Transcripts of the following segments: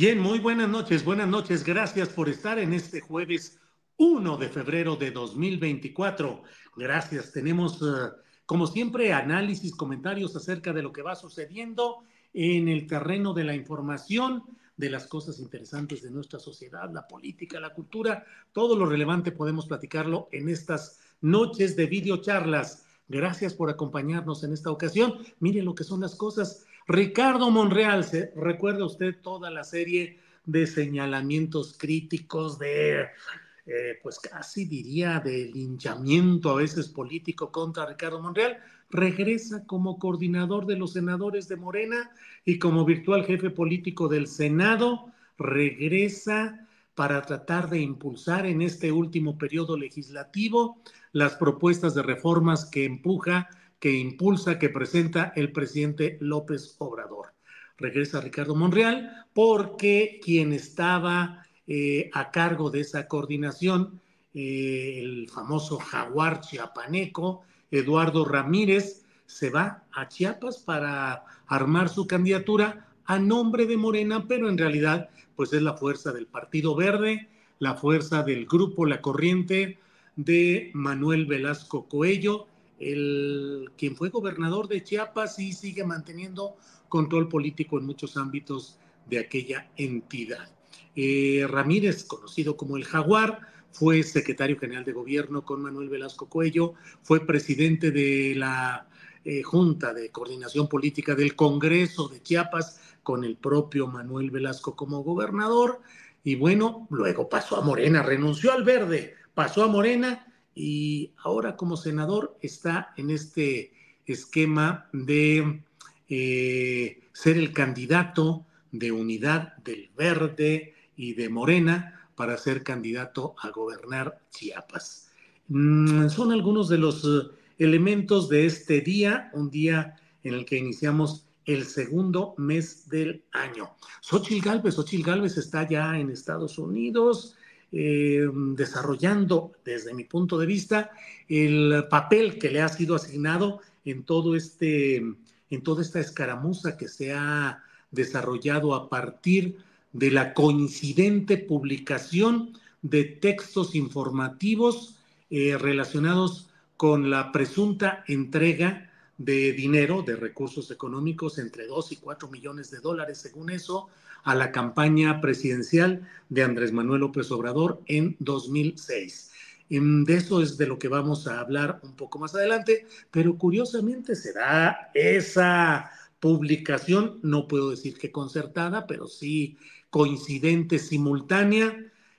Bien, muy buenas noches, buenas noches. Gracias por estar en este jueves 1 de febrero de 2024. Gracias. Tenemos, uh, como siempre, análisis, comentarios acerca de lo que va sucediendo en el terreno de la información, de las cosas interesantes de nuestra sociedad, la política, la cultura, todo lo relevante podemos platicarlo en estas noches de videocharlas. Gracias por acompañarnos en esta ocasión. Miren lo que son las cosas. Ricardo Monreal, ¿se recuerda usted toda la serie de señalamientos críticos de, eh, pues casi diría, de linchamiento a veces político contra Ricardo Monreal? Regresa como coordinador de los senadores de Morena y como virtual jefe político del Senado, regresa para tratar de impulsar en este último periodo legislativo las propuestas de reformas que empuja que impulsa, que presenta el presidente López Obrador. Regresa Ricardo Monreal porque quien estaba eh, a cargo de esa coordinación, eh, el famoso jaguar chiapaneco, Eduardo Ramírez, se va a Chiapas para armar su candidatura a nombre de Morena, pero en realidad pues es la fuerza del Partido Verde, la fuerza del grupo La Corriente de Manuel Velasco Coello, el, quien fue gobernador de Chiapas y sigue manteniendo control político en muchos ámbitos de aquella entidad. Eh, Ramírez, conocido como el Jaguar, fue secretario general de gobierno con Manuel Velasco Cuello, fue presidente de la eh, Junta de Coordinación Política del Congreso de Chiapas con el propio Manuel Velasco como gobernador y bueno, luego pasó a Morena, renunció al verde, pasó a Morena y ahora como senador está en este esquema de eh, ser el candidato de unidad del verde y de Morena para ser candidato a gobernar Chiapas. Mm, son algunos de los eh, elementos de este día, un día en el que iniciamos el segundo mes del año. Xochitl Galvez, Xochitl Galvez está ya en Estados Unidos, eh, desarrollando, desde mi punto de vista, el papel que le ha sido asignado en todo este, en toda esta escaramuza que se ha desarrollado a partir de la coincidente publicación de textos informativos eh, relacionados con la presunta entrega de dinero, de recursos económicos, entre 2 y 4 millones de dólares, según eso, a la campaña presidencial de Andrés Manuel López Obrador en 2006. De eso es de lo que vamos a hablar un poco más adelante, pero curiosamente se da esa publicación, no puedo decir que concertada, pero sí coincidente, simultánea,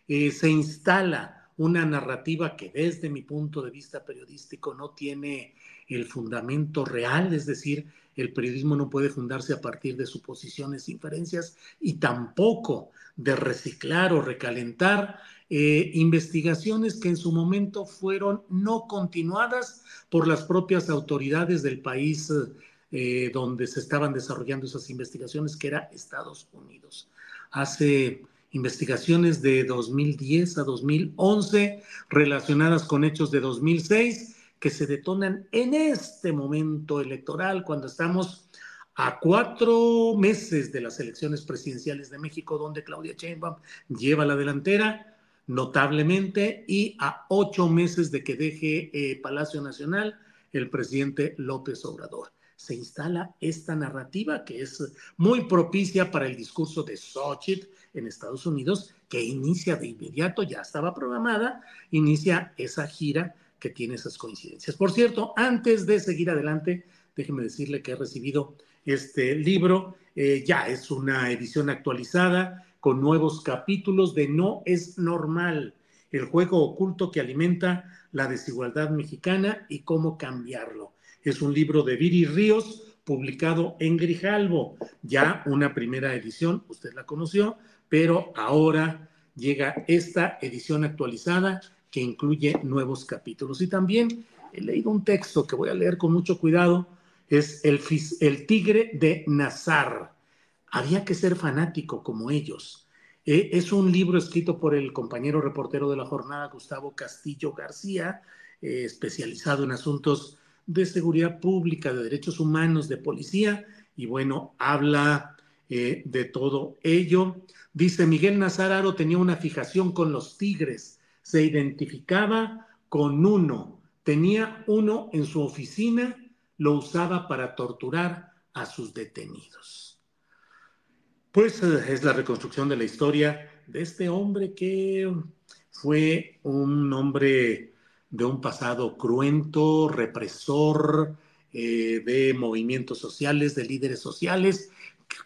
eh, se instala una narrativa que desde mi punto de vista periodístico no tiene el fundamento real, es decir, el periodismo no puede fundarse a partir de suposiciones, inferencias y tampoco de reciclar o recalentar eh, investigaciones que en su momento fueron no continuadas por las propias autoridades del país eh, donde se estaban desarrollando esas investigaciones, que era Estados Unidos. Hace investigaciones de 2010 a 2011 relacionadas con hechos de 2006 que se detonan en este momento electoral, cuando estamos a cuatro meses de las elecciones presidenciales de México, donde Claudia Sheinbaum lleva la delantera notablemente, y a ocho meses de que deje eh, Palacio Nacional el presidente López Obrador. Se instala esta narrativa que es muy propicia para el discurso de Xochitl en Estados Unidos, que inicia de inmediato, ya estaba programada, inicia esa gira que tiene esas coincidencias. Por cierto, antes de seguir adelante, déjeme decirle que he recibido este libro, eh, ya es una edición actualizada con nuevos capítulos de No es normal, el juego oculto que alimenta la desigualdad mexicana y cómo cambiarlo. Es un libro de Viri Ríos, publicado en Grijalvo, ya una primera edición, usted la conoció, pero ahora llega esta edición actualizada que incluye nuevos capítulos. Y también he leído un texto que voy a leer con mucho cuidado, es El, Tigre de Nazar. Había que ser fanático como ellos. Eh, es un libro escrito por el compañero reportero de la jornada, Gustavo Castillo García, eh, especializado en asuntos de seguridad pública, de derechos humanos, de policía, y bueno, habla eh, de todo ello. Dice Miguel Nazararo tenía una fijación con los tigres, se identificaba con uno, tenía uno en su oficina, lo usaba para torturar a sus detenidos. Pues eh, es la reconstrucción de la historia de este hombre que fue un hombre de un pasado cruento, represor, eh, de movimientos sociales, de líderes sociales,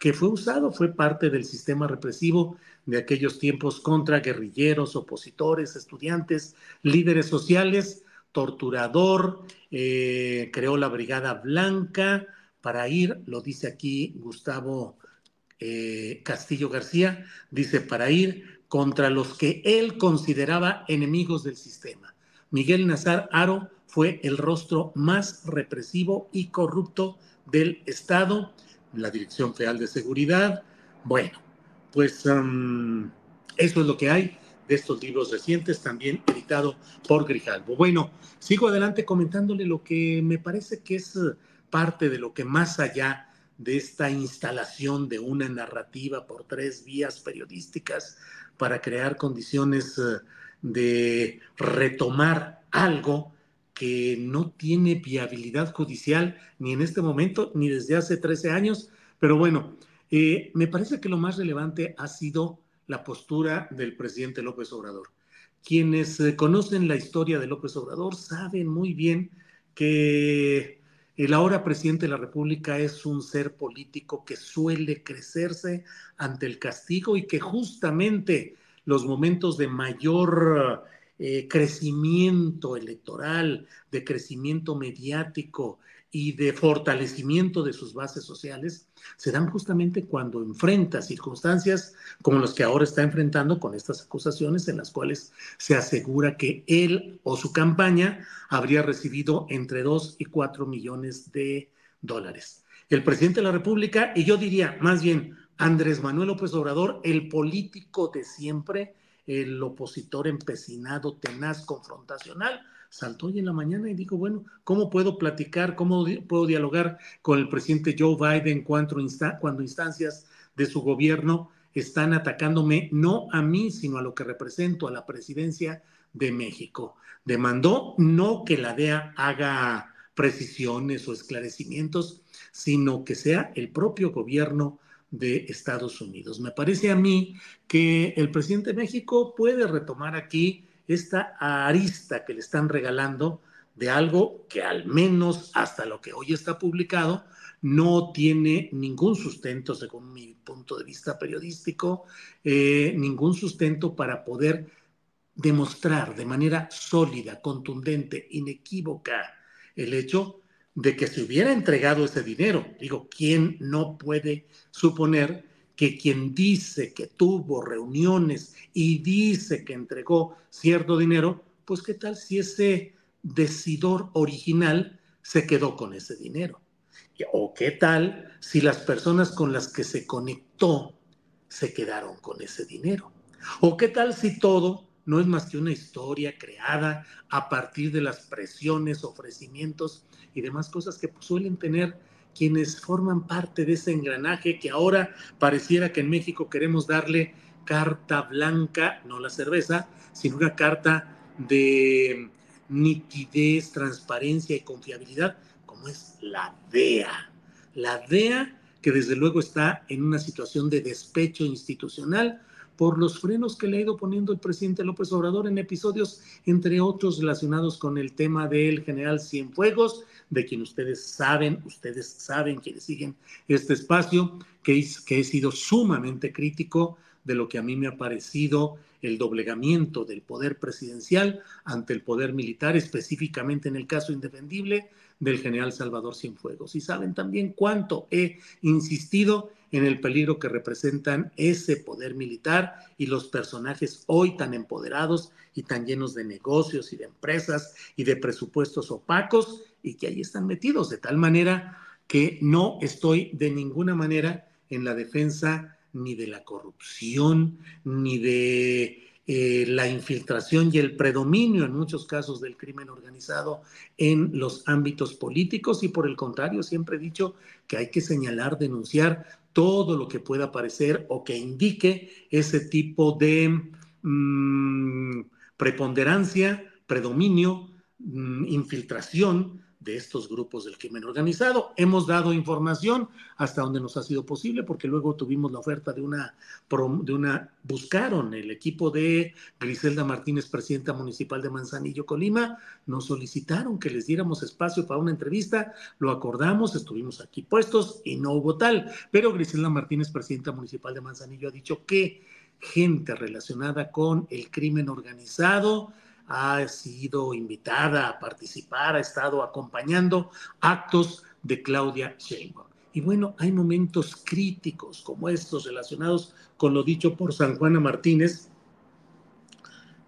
que fue usado, fue parte del sistema represivo de aquellos tiempos contra guerrilleros, opositores, estudiantes, líderes sociales, torturador, eh, creó la Brigada Blanca para ir, lo dice aquí Gustavo eh, Castillo García, dice, para ir contra los que él consideraba enemigos del sistema. Miguel Nazar Aro fue el rostro más represivo y corrupto del Estado la Dirección Federal de Seguridad. Bueno, pues eso es lo que hay de estos libros recientes, también editado por Grijalvo. Bueno, sigo adelante comentándole lo que me parece que es uh, parte de lo que más allá de esta instalación de una narrativa por tres vías periodísticas para crear condiciones uh, de retomar algo que no tiene viabilidad judicial ni en este momento ni desde hace 13 años. Pero bueno, eh, me parece que lo más relevante ha sido la postura del presidente López Obrador. Quienes eh, conocen la historia de López Obrador saben muy bien que el ahora presidente de la República es un ser político que suele crecerse ante el castigo y que justamente los momentos de mayor eh, crecimiento electoral, de crecimiento mediático y de fortalecimiento de sus bases sociales, se dan justamente cuando enfrenta circunstancias como las que ahora está enfrentando con estas acusaciones en las cuales se asegura que él o su campaña habría recibido entre 2 y 4 millones de dólares. El presidente de la República, y yo diría más bien Andrés Manuel López Obrador, el político de siempre, el opositor empecinado, tenaz, confrontacional, saltó hoy en la mañana y dijo, bueno, ¿cómo puedo platicar, cómo puedo dialogar con el presidente Joe Biden cuando, cuando instancias de su gobierno están atacándome no a mí, sino a lo que represento, a la presidencia de México? Demandó no que la DEA haga precisiones o esclarecimientos, sino que sea el propio gobierno de Estados Unidos. Me parece a mí que el presidente de México puede retomar aquí esta arista que le están regalando de algo que al menos hasta lo que hoy está publicado no tiene ningún sustento, según mi punto de vista periodístico, eh, ningún sustento para poder demostrar de manera sólida, contundente, inequívoca el hecho de que se hubiera entregado ese dinero. Digo, ¿quién no puede suponer que quien dice que tuvo reuniones y dice que entregó cierto dinero, pues qué tal si ese decidor original se quedó con ese dinero? ¿O qué tal si las personas con las que se conectó se quedaron con ese dinero? ¿O qué tal si todo no es más que una historia creada a partir de las presiones, ofrecimientos y demás cosas que suelen tener quienes forman parte de ese engranaje que ahora pareciera que en México queremos darle carta blanca, no la cerveza, sino una carta de nitidez, transparencia y confiabilidad, como es la DEA. La DEA que desde luego está en una situación de despecho institucional por los frenos que le ha ido poniendo el presidente López Obrador en episodios, entre otros relacionados con el tema del general Cienfuegos, de quien ustedes saben, ustedes saben quienes siguen este espacio, que, que he sido sumamente crítico de lo que a mí me ha parecido el doblegamiento del poder presidencial ante el poder militar, específicamente en el caso indefendible del general Salvador Cienfuegos. Y saben también cuánto he insistido en el peligro que representan ese poder militar y los personajes hoy tan empoderados y tan llenos de negocios y de empresas y de presupuestos opacos y que ahí están metidos, de tal manera que no estoy de ninguna manera en la defensa ni de la corrupción, ni de eh, la infiltración y el predominio en muchos casos del crimen organizado en los ámbitos políticos. Y por el contrario siempre he dicho que hay que señalar, denunciar todo lo que pueda parecer o que indique ese tipo de mm, preponderancia, predominio, mm, infiltración de estos grupos del crimen organizado. Hemos dado información hasta donde nos ha sido posible, porque luego tuvimos la oferta de una, de una, buscaron el equipo de Griselda Martínez, presidenta municipal de Manzanillo, Colima, nos solicitaron que les diéramos espacio para una entrevista, lo acordamos, estuvimos aquí puestos y no hubo tal, pero Griselda Martínez, presidenta municipal de Manzanillo, ha dicho que gente relacionada con el crimen organizado, ha sido invitada a participar, ha estado acompañando actos de Claudia Sheinbaum. Y bueno, hay momentos críticos como estos relacionados con lo dicho por San Juana Martínez,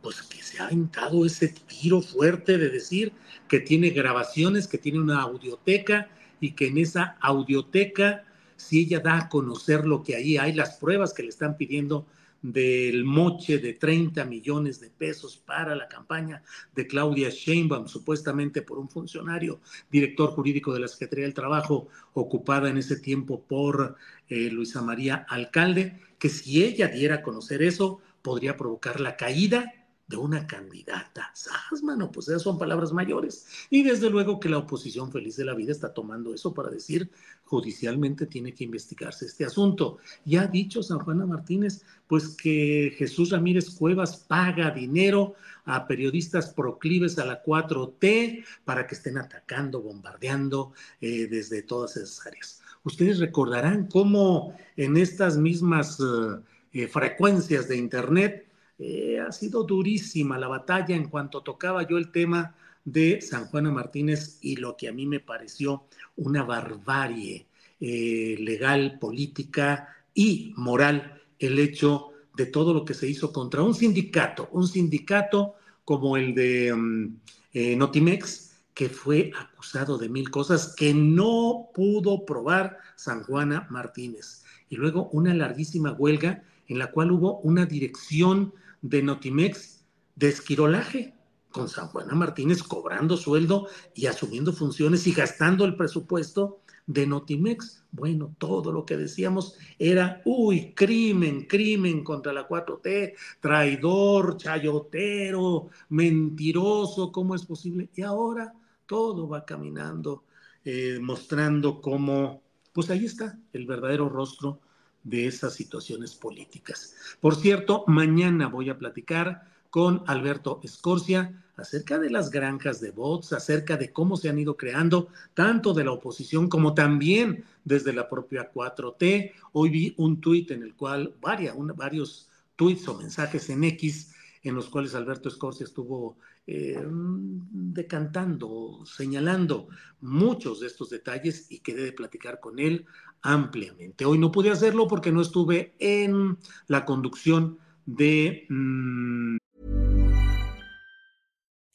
pues que se ha aventado ese tiro fuerte de decir que tiene grabaciones, que tiene una audioteca y que en esa audioteca, si ella da a conocer lo que ahí hay, las pruebas que le están pidiendo del moche de 30 millones de pesos para la campaña de Claudia Sheinbaum, supuestamente por un funcionario, director jurídico de la Secretaría del Trabajo, ocupada en ese tiempo por eh, Luisa María Alcalde, que si ella diera a conocer eso, podría provocar la caída de una candidata. ¡Sas, mano! Pues esas son palabras mayores. Y desde luego que la oposición feliz de la vida está tomando eso para decir judicialmente tiene que investigarse este asunto. Ya ha dicho San Juana Martínez, pues que Jesús Ramírez Cuevas paga dinero a periodistas proclives a la 4T para que estén atacando, bombardeando eh, desde todas esas áreas. Ustedes recordarán cómo en estas mismas eh, eh, frecuencias de Internet, eh, ha sido durísima la batalla en cuanto tocaba yo el tema de San Juana Martínez y lo que a mí me pareció una barbarie eh, legal, política y moral, el hecho de todo lo que se hizo contra un sindicato, un sindicato como el de mm, eh, Notimex, que fue acusado de mil cosas que no pudo probar San Juana Martínez. Y luego una larguísima huelga en la cual hubo una dirección de Notimex de esquirolaje, con San Juana Martínez cobrando sueldo y asumiendo funciones y gastando el presupuesto de Notimex. Bueno, todo lo que decíamos era, uy, crimen, crimen contra la 4T, traidor, chayotero, mentiroso, ¿cómo es posible? Y ahora todo va caminando, eh, mostrando cómo, pues ahí está el verdadero rostro de esas situaciones políticas. Por cierto, mañana voy a platicar con Alberto Escorcia acerca de las granjas de bots, acerca de cómo se han ido creando, tanto de la oposición como también desde la propia 4T. Hoy vi un tuit en el cual, varias, varios tuits o mensajes en X en los cuales Alberto Escorcia estuvo eh, decantando, señalando muchos de estos detalles y quedé de platicar con él ampliamente. Hoy no pude hacerlo porque no estuve en la conducción de... Mmm...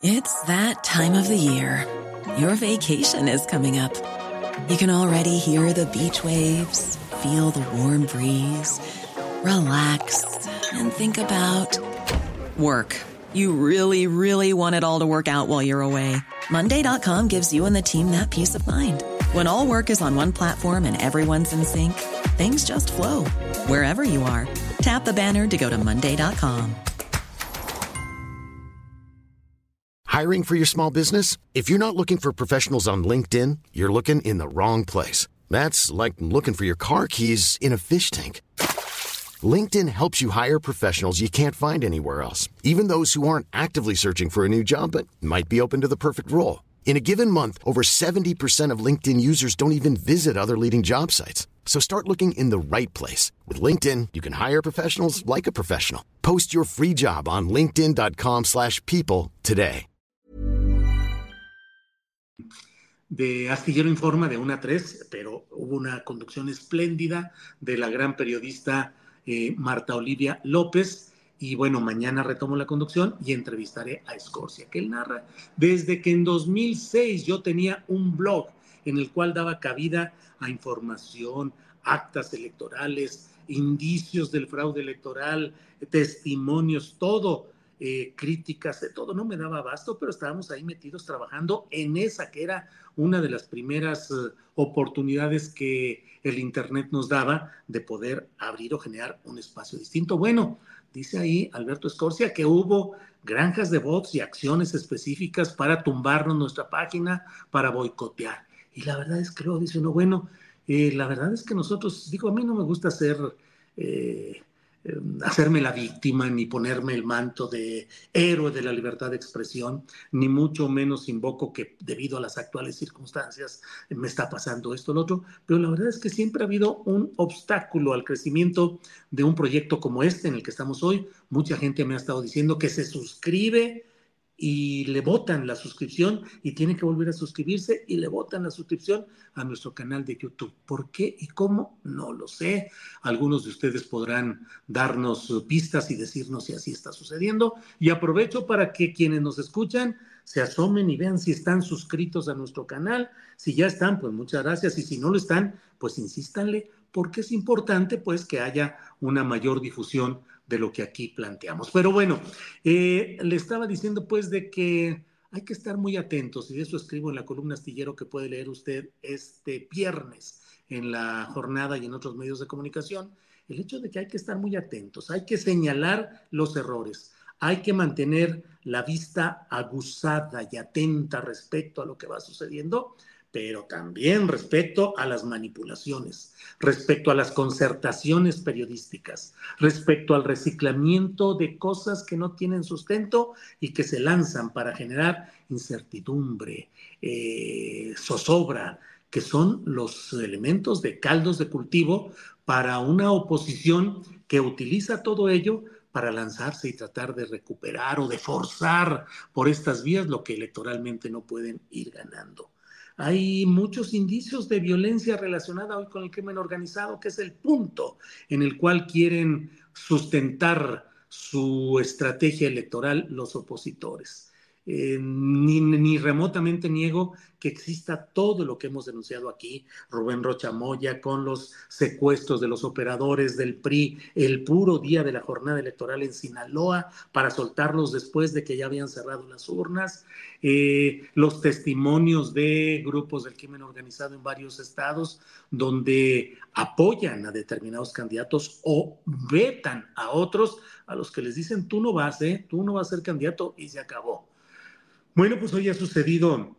It's that time of the year. Your vacation is coming up. You can already hear the beach waves, feel the warm breeze, relax and think about work. You really, really want it all to work out while you're away. Monday.com gives you and the team that peace of mind. When all work is on one platform and everyone's in sync, things just flow wherever you are. Tap the banner to go to Monday.com. Hiring for your small business? If you're not looking for professionals on LinkedIn, you're looking in the wrong place. That's like looking for your car keys in a fish tank. LinkedIn helps you hire professionals you can't find anywhere else, even those who aren't actively searching for a new job but might be open to the perfect role. In a given month, over 70% of LinkedIn users don't even visit other leading job sites. So start looking in the right place. With LinkedIn, you can hire professionals like a professional. Post your free job on linkedin.com slash people today. De Astillero Informa de 1 a 3, pero hubo una conducción espléndida de la gran periodista eh, Marta Olivia López. Y bueno, mañana retomo la conducción y entrevistaré a Escorcia, que él narra desde que en 2006 yo tenía un blog en el cual daba cabida a información, actas electorales, indicios del fraude electoral, testimonios, todo, eh, críticas, de todo. No me daba abasto, pero estábamos ahí metidos trabajando en esa que era una de las primeras eh, oportunidades que el Internet nos daba de poder abrir o generar un espacio distinto. Bueno, dice ahí Alberto Escorcia que hubo granjas de bots y acciones específicas para tumbarnos nuestra página, para boicotear. Y la verdad es que luego dice uno, bueno, eh, la verdad es que nosotros, digo, a mí no me gusta ser... eh, hacerme la víctima ni ponerme el manto de héroe de la libertad de expresión, ni mucho menos invoco que debido a las actuales circunstancias me está pasando esto o lo otro, pero la verdad es que siempre ha habido un obstáculo al crecimiento de un proyecto como este en el que estamos hoy. Mucha gente me ha estado diciendo que se suscribe y le votan la suscripción y tiene que volver a suscribirse y le votan la suscripción a nuestro canal de YouTube. ¿Por qué y cómo? No lo sé. Algunos de ustedes podrán darnos pistas y decirnos si así está sucediendo. Y aprovecho para que quienes nos escuchan se asomen y vean si están suscritos a nuestro canal. Si ya están, pues muchas gracias. Y si no lo están, pues insístanle, porque es importante pues que haya una mayor difusión de lo que aquí planteamos. Pero bueno, eh, le estaba diciendo pues de que hay que estar muy atentos y de eso escribo en la columna astillero que puede leer usted este viernes en la jornada y en otros medios de comunicación, el hecho de que hay que estar muy atentos, hay que señalar los errores, hay que mantener la vista aguzada y atenta respecto a lo que va sucediendo pero también respecto a las manipulaciones, respecto a las concertaciones periodísticas, respecto al reciclamiento de cosas que no tienen sustento y que se lanzan para generar incertidumbre, eh, zozobra, que son los elementos de caldos de cultivo para una oposición que utiliza todo ello para lanzarse y tratar de recuperar o de forzar por estas vías lo que electoralmente no pueden ir ganando. Hay muchos indicios de violencia relacionada hoy con el crimen organizado, que es el punto en el cual quieren sustentar su estrategia electoral los opositores. Eh, ni, remotamente niego que exista todo lo que hemos denunciado aquí, Rubén Rocha Moya, con los secuestros de los operadores del PRI, el puro día de la jornada electoral en Sinaloa, para soltarlos después de que ya habían cerrado las urnas, eh, los testimonios de grupos del crimen organizado en varios estados, donde apoyan a determinados candidatos o vetan a otros a los que les dicen, tú no vas, ¿eh? tú no vas a ser candidato y se acabó. Bueno, pues hoy ha sucedido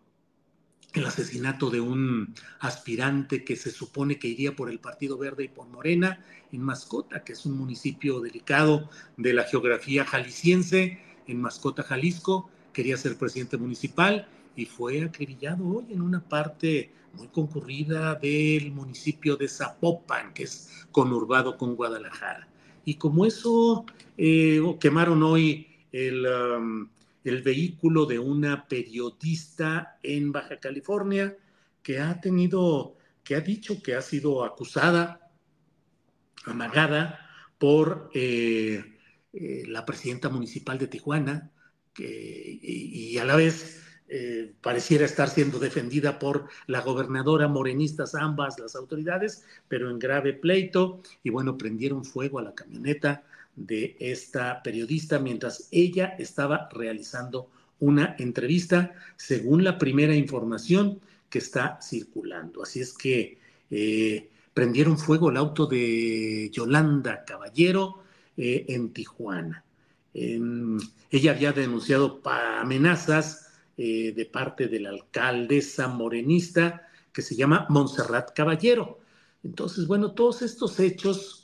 el asesinato de un aspirante que se supone que iría por el Partido Verde y por Morena en Mascota, que es un municipio delicado de la geografía jalisciense, en Mascota, Jalisco, quería ser presidente municipal y fue acribillado hoy en una parte muy concurrida del municipio de Zapopan, que es conurbado con Guadalajara. Y como eso, eh, quemaron hoy el... Um, el vehículo de una periodista en Baja California que ha tenido, que ha dicho que ha sido acusada, amagada por eh, eh, la presidenta municipal de Tijuana, que, y, a la vez eh, pareciera estar siendo defendida por la gobernadora, morenistas ambas las autoridades, pero en grave pleito, y bueno, prendieron fuego a la camioneta de esta periodista mientras ella estaba realizando una entrevista, según la primera información que está circulando. Así es que eh, prendieron fuego el auto de Yolanda Caballero eh, en Tijuana. ella había denunciado amenazas eh, de parte de la alcaldesa morenista que se llama Montserrat Caballero. Entonces, bueno, todos estos hechos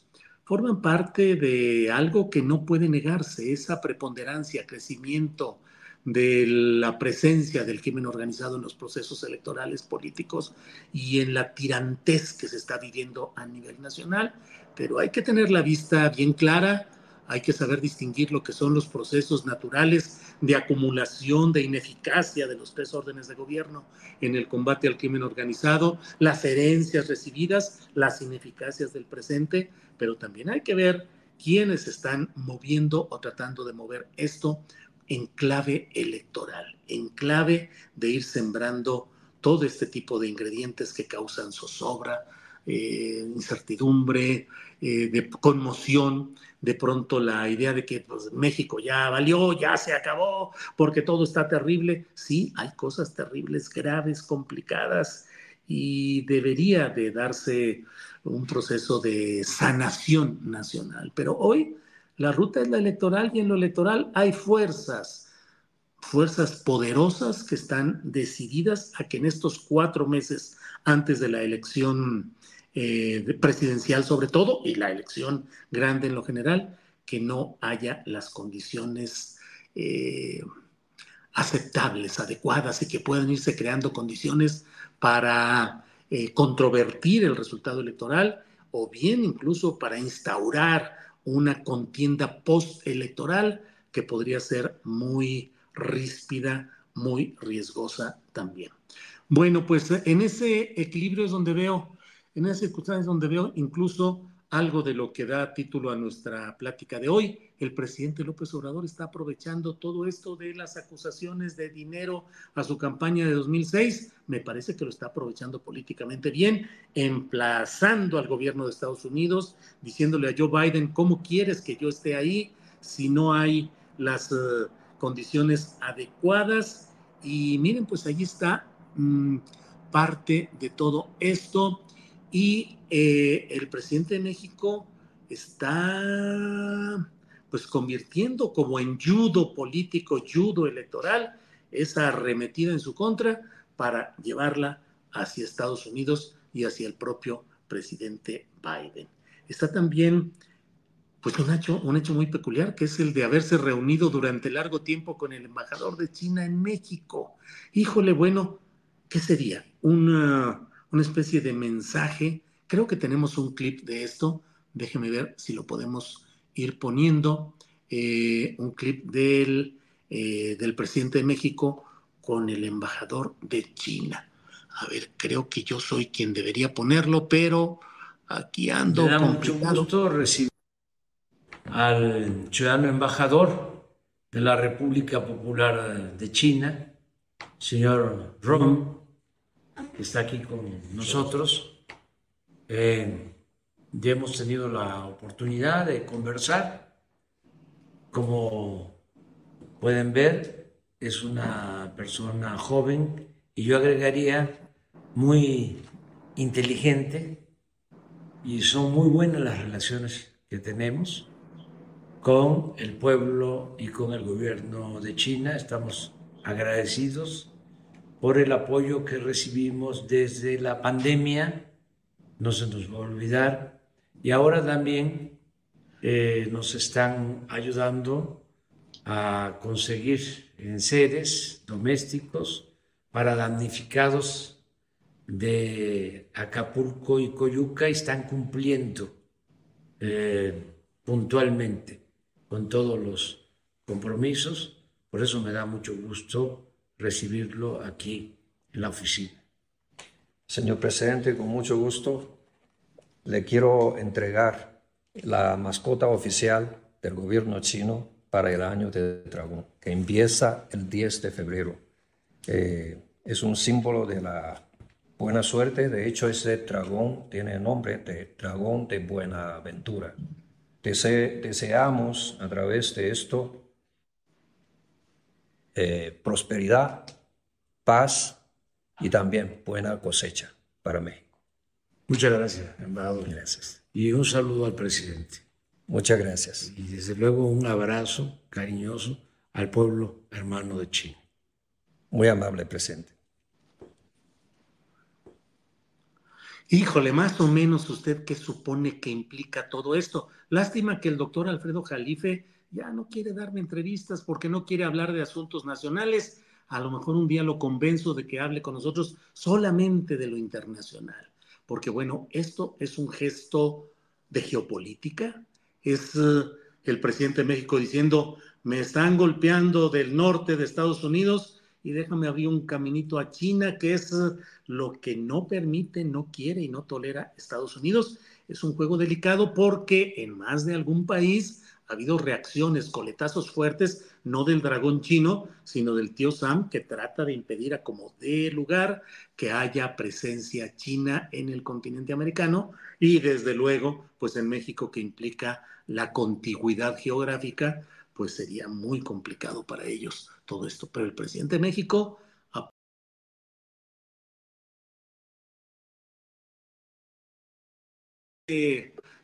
forman parte de algo que no puede negarse, esa preponderancia, crecimiento, de la presencia del crimen organizado en los procesos electorales políticos y en la tirantez que se está viviendo a nivel nacional, pero hay que tener la vista bien clara, hay que saber distinguir lo que son los procesos naturales de acumulación, de ineficacia de los tres órdenes de gobierno en el combate al crimen organizado, las herencias recibidas, las ineficacias del presente, pero también hay que ver quiénes están moviendo o tratando de mover esto en clave electoral, en clave de ir sembrando todo este tipo de ingredientes que causan zozobra, eh, incertidumbre, eh, de conmoción, de pronto la idea de que pues, México ya valió, ya se acabó, porque todo está terrible. Sí, hay cosas terribles, graves, complicadas, y debería de darse un proceso de sanación nacional. Pero hoy la ruta es la electoral y en lo electoral hay fuerzas, fuerzas poderosas que están decididas a que en estos cuatro meses antes de la elección eh, presidencial sobre todo y la elección grande en lo general, que no haya las condiciones eh, aceptables, adecuadas y que puedan irse creando condiciones para eh, controvertir el resultado electoral o bien incluso para instaurar una contienda postelectoral que podría ser muy ríspida, muy riesgosa también. Bueno, pues en ese equilibrio es donde veo, en esas circunstancias donde veo incluso algo de lo que da título a nuestra plática de hoy. El presidente López Obrador está aprovechando todo esto de las acusaciones de dinero a su campaña de 2006. Me parece que lo está aprovechando políticamente bien, emplazando al gobierno de Estados Unidos, diciéndole a Joe Biden, ¿cómo quieres que yo esté ahí si no hay las eh, condiciones adecuadas? Y miren, pues ahí está mm, parte de todo esto. Y eh, el presidente de México está pues convirtiendo como en judo político, judo electoral, esa arremetida en su contra para llevarla hacia Estados Unidos y hacia el propio presidente Biden. Está también pues un un hecho muy peculiar, que es el de haberse reunido durante largo tiempo con el embajador de China en México. Híjole, bueno, ¿qué sería? Una, una especie de mensaje. Creo que tenemos un clip de esto. Déjeme ver si lo podemos ir poniendo. Eh, un clip del, eh, del presidente de México con el embajador de China. A ver, creo que yo soy quien debería ponerlo, pero aquí ando. Me da mucho gusto recibir al ciudadano embajador de la República Popular de China, señor Ron, está aquí con nosotros. Eh, ya hemos tenido la oportunidad de conversar. Como pueden ver, es una persona joven y yo agregaría muy inteligente y son muy buenas las relaciones que tenemos con el pueblo y con el gobierno de China. Estamos agradecidos por el apoyo que recibimos desde la pandemia, no se nos va a olvidar, y ahora también eh, nos están ayudando a conseguir enseres domésticos para damnificados de Acapulco y Coyuca y están cumpliendo eh, puntualmente con todos los compromisos. Por eso me da mucho gusto recibirlo aquí en la oficina. Señor presidente, con mucho gusto le quiero entregar la mascota oficial del gobierno chino para el año de dragón, que empieza el 10 de febrero. Eh, es un símbolo de la buena suerte. De hecho, ese dragón tiene el nombre de dragón de buena aventura. deseamos a través de esto eh, prosperidad, paz y también buena cosecha para México. Muchas gracias, embajador. Gracias. Y un saludo al presidente. Muchas gracias. Y desde luego un abrazo cariñoso al pueblo hermano de China. Muy amable, presidente. Híjole, más o menos usted qué supone que implica todo esto. Lástima que el doctor Alfredo Jalife ya no quiere darme entrevistas porque no quiere hablar de asuntos nacionales. A lo mejor un día lo convenzo de que hable con nosotros solamente de lo internacional. Porque bueno, esto es un gesto de geopolítica. Es uh, el presidente de México diciendo, me están golpeando del norte de Estados Unidos y déjame abrir un caminito a China, que es eh, lo que no permite, no quiere y no tolera Estados Unidos. Es un juego delicado porque en más de algún país ha habido reacciones, coletazos fuertes, no del dragón chino, sino del tío Sam, que trata de impedir a como de lugar que haya presencia china en el continente americano y desde luego, pues en México, que implica la contigüidad geográfica, pues sería muy complicado para ellos todo esto. Pero el presidente de México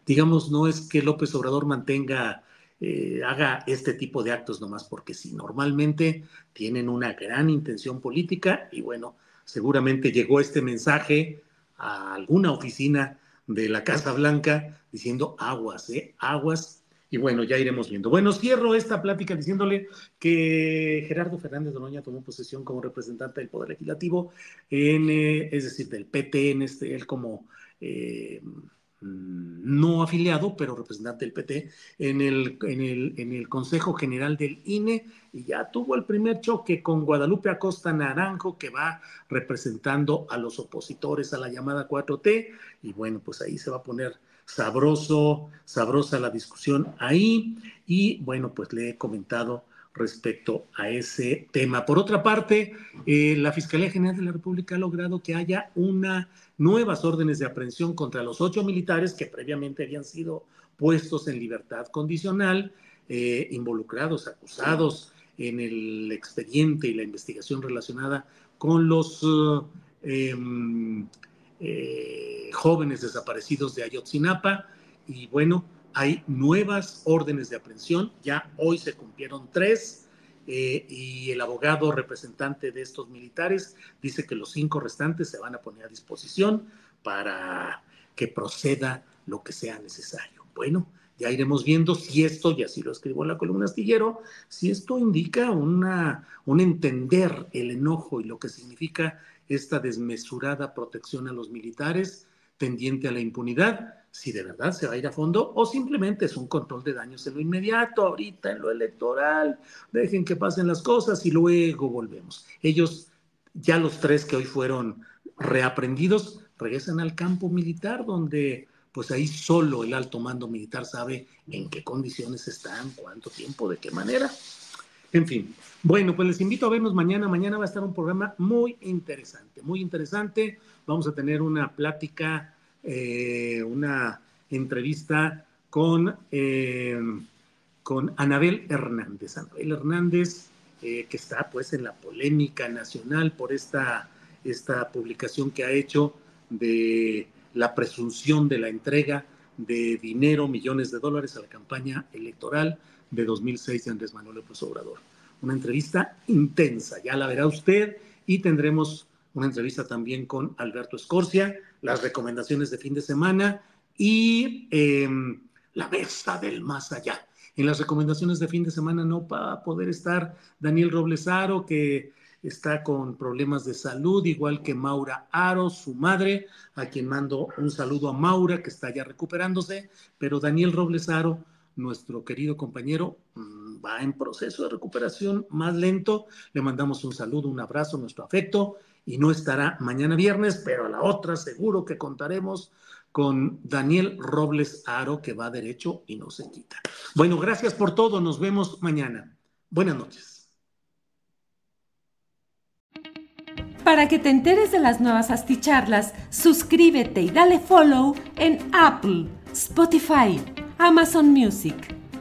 digamos, no es que López Obrador mantenga, eh, haga este tipo de actos nomás porque sí, normalmente tienen una gran intención política y bueno, seguramente llegó este mensaje a alguna oficina de la Casa Blanca diciendo aguas, ¿eh? aguas y bueno, ya iremos viendo. Bueno, cierro esta plática diciéndole que Gerardo Fernández Donoña tomó posesión como representante del Poder Legislativo, en, eh, es decir, del PT, en este, él como eh, no afiliado, pero representante del PT, en el, en, el, en el Consejo General del INE, y ya tuvo el primer choque con Guadalupe Acosta Naranjo, que va representando a los opositores a la llamada 4T, y bueno, pues ahí se va a poner sabroso, sabrosa la discusión ahí y bueno, pues le he comentado respecto a ese tema. Por otra parte, eh, la Fiscalía General de la República ha logrado que haya una nuevas órdenes de aprehensión contra los ocho militares que previamente habían sido puestos en libertad condicional, eh, involucrados, acusados en el expediente y la investigación relacionada con los eh, em, jóvenes desaparecidos de Ayotzinapa y bueno, hay nuevas órdenes de aprehensión, ya hoy se cumplieron tres eh, y el abogado representante de estos militares dice que los cinco restantes se van a poner a disposición para que proceda lo que sea necesario. Bueno, ya iremos viendo si esto, y así lo escribo en la columna astillero, si esto indica una, un entender el enojo y lo que significa esta desmesurada protección a los militares tendiente a la impunidad, si de verdad se va a ir a fondo o simplemente es un control de daños en lo inmediato, ahorita en lo electoral, dejen que pasen las cosas y luego volvemos. Ellos, ya los tres que hoy fueron reaprendidos, regresan al campo militar donde pues ahí solo el alto mando militar sabe en qué condiciones están, cuánto tiempo, de qué manera. En fin, bueno, pues les invito a vernos mañana. Mañana va a estar un programa muy interesante, muy interesante. Vamos a tener una plática, eh, una entrevista con, eh, con Anabel Hernández. Anabel Hernández, eh, que está pues en la polémica nacional por esta, esta publicación que ha hecho de la presunción de la entrega de dinero, millones de dólares a la campaña electoral de 2006 de Andrés Manuel López Obrador. Una entrevista intensa, ya la verá usted, y tendremos una entrevista también con Alberto Escorcia, las recomendaciones de fin de semana y em, la mesa del más allá. En las recomendaciones de fin de semana no va a poder estar Daniel Roblesaro, que está con problemas de salud, igual que Maura Aro, su madre, a quien mando un saludo a Maura, que está ya recuperándose, pero Daniel Robles Aro nuestro querido compañero va en proceso de recuperación más lento. Le mandamos un saludo, un abrazo, nuestro afecto y no estará mañana viernes, pero a la otra seguro que contaremos con Daniel Robles Aro, que va derecho y no se quita. Bueno, gracias por todo. Nos vemos mañana. Buenas noches. Para que te enteres de las nuevas asticharlas, suscríbete y dale follow en Apple, Spotify Amazon Music,